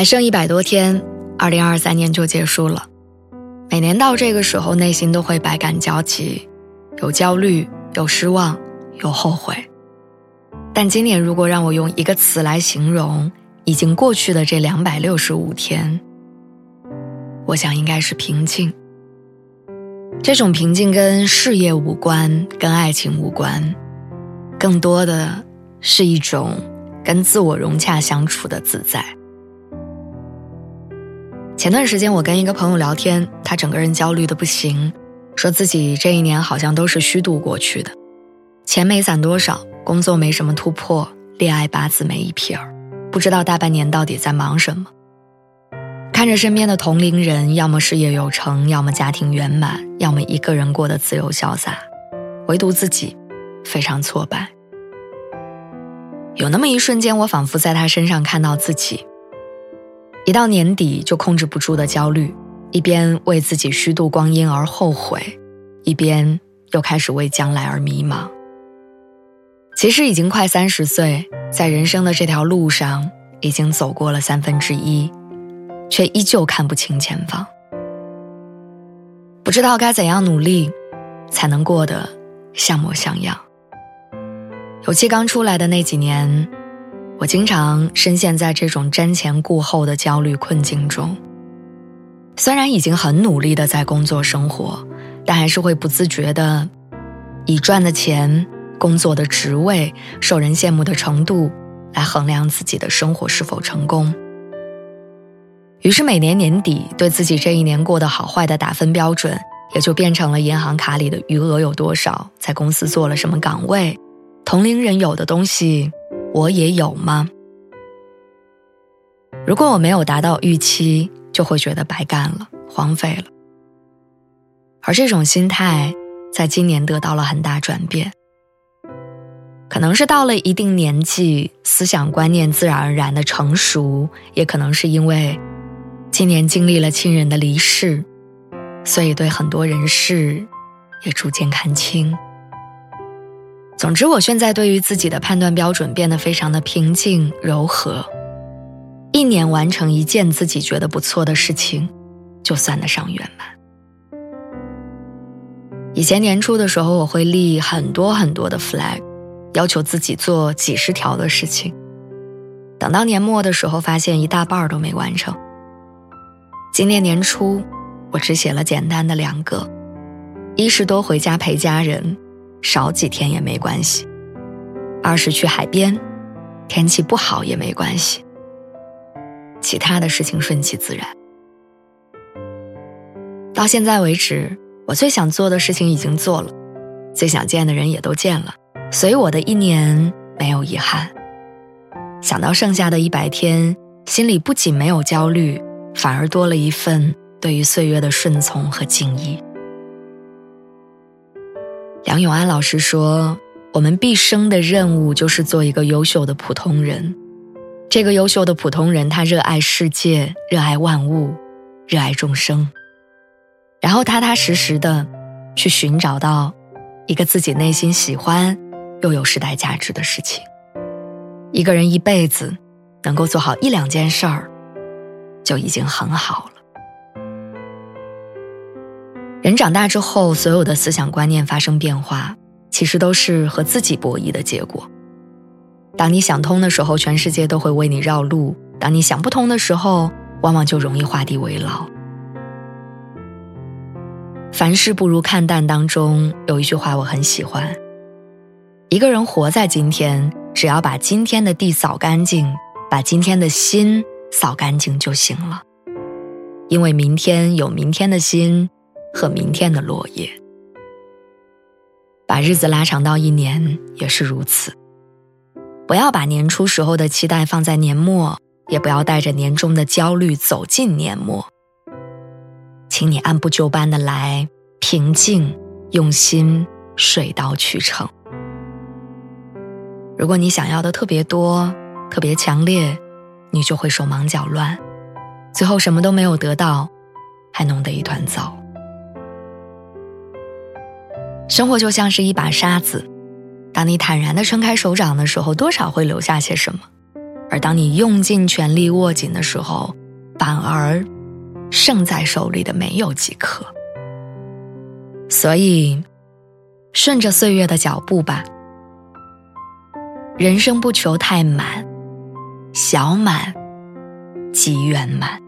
还剩一百多天，二零二三年就结束了。每年到这个时候，内心都会百感交集，有焦虑，有失望，有后悔。但今年，如果让我用一个词来形容已经过去的这两百六十五天，我想应该是平静。这种平静跟事业无关，跟爱情无关，更多的是一种跟自我融洽相处的自在。前段时间我跟一个朋友聊天，他整个人焦虑的不行，说自己这一年好像都是虚度过去的，钱没攒多少，工作没什么突破，恋爱八字没一撇儿，不知道大半年到底在忙什么。看着身边的同龄人，要么事业有成，要么家庭圆满，要么一个人过得自由潇洒，唯独自己非常挫败。有那么一瞬间，我仿佛在他身上看到自己。一到年底就控制不住的焦虑，一边为自己虚度光阴而后悔，一边又开始为将来而迷茫。其实已经快三十岁，在人生的这条路上已经走过了三分之一，却依旧看不清前方，不知道该怎样努力，才能过得像模像样。尤其刚出来的那几年。我经常深陷在这种瞻前顾后的焦虑困境中。虽然已经很努力的在工作生活，但还是会不自觉的以赚的钱、工作的职位、受人羡慕的程度来衡量自己的生活是否成功。于是每年年底对自己这一年过得好坏的打分标准，也就变成了银行卡里的余额有多少，在公司做了什么岗位，同龄人有的东西。我也有吗？如果我没有达到预期，就会觉得白干了，荒废了。而这种心态在今年得到了很大转变，可能是到了一定年纪，思想观念自然而然的成熟，也可能是因为今年经历了亲人的离世，所以对很多人事也逐渐看清。总之，我现在对于自己的判断标准变得非常的平静柔和。一年完成一件自己觉得不错的事情，就算得上圆满。以前年初的时候，我会立很多很多的 flag，要求自己做几十条的事情。等到年末的时候，发现一大半都没完成。今年年初，我只写了简单的两个，一是多回家陪家人。少几天也没关系。二是去海边，天气不好也没关系。其他的事情顺其自然。到现在为止，我最想做的事情已经做了，最想见的人也都见了，所以我的一年没有遗憾。想到剩下的一百天，心里不仅没有焦虑，反而多了一份对于岁月的顺从和敬意。梁永安老师说：“我们毕生的任务就是做一个优秀的普通人。这个优秀的普通人，他热爱世界，热爱万物，热爱众生。然后踏踏实实的去寻找到一个自己内心喜欢又有时代价值的事情。一个人一辈子能够做好一两件事儿，就已经很好了。”人长大之后，所有的思想观念发生变化，其实都是和自己博弈的结果。当你想通的时候，全世界都会为你绕路；当你想不通的时候，往往就容易画地为牢。凡事不如看淡。当中有一句话我很喜欢：一个人活在今天，只要把今天的地扫干净，把今天的心扫干净就行了。因为明天有明天的心。和明天的落叶，把日子拉长到一年也是如此。不要把年初时候的期待放在年末，也不要带着年终的焦虑走进年末。请你按部就班的来，平静、用心、水到渠成。如果你想要的特别多、特别强烈，你就会手忙脚乱，最后什么都没有得到，还弄得一团糟。生活就像是一把沙子，当你坦然的撑开手掌的时候，多少会留下些什么；而当你用尽全力握紧的时候，反而剩在手里的没有几颗。所以，顺着岁月的脚步吧。人生不求太满，小满即圆满。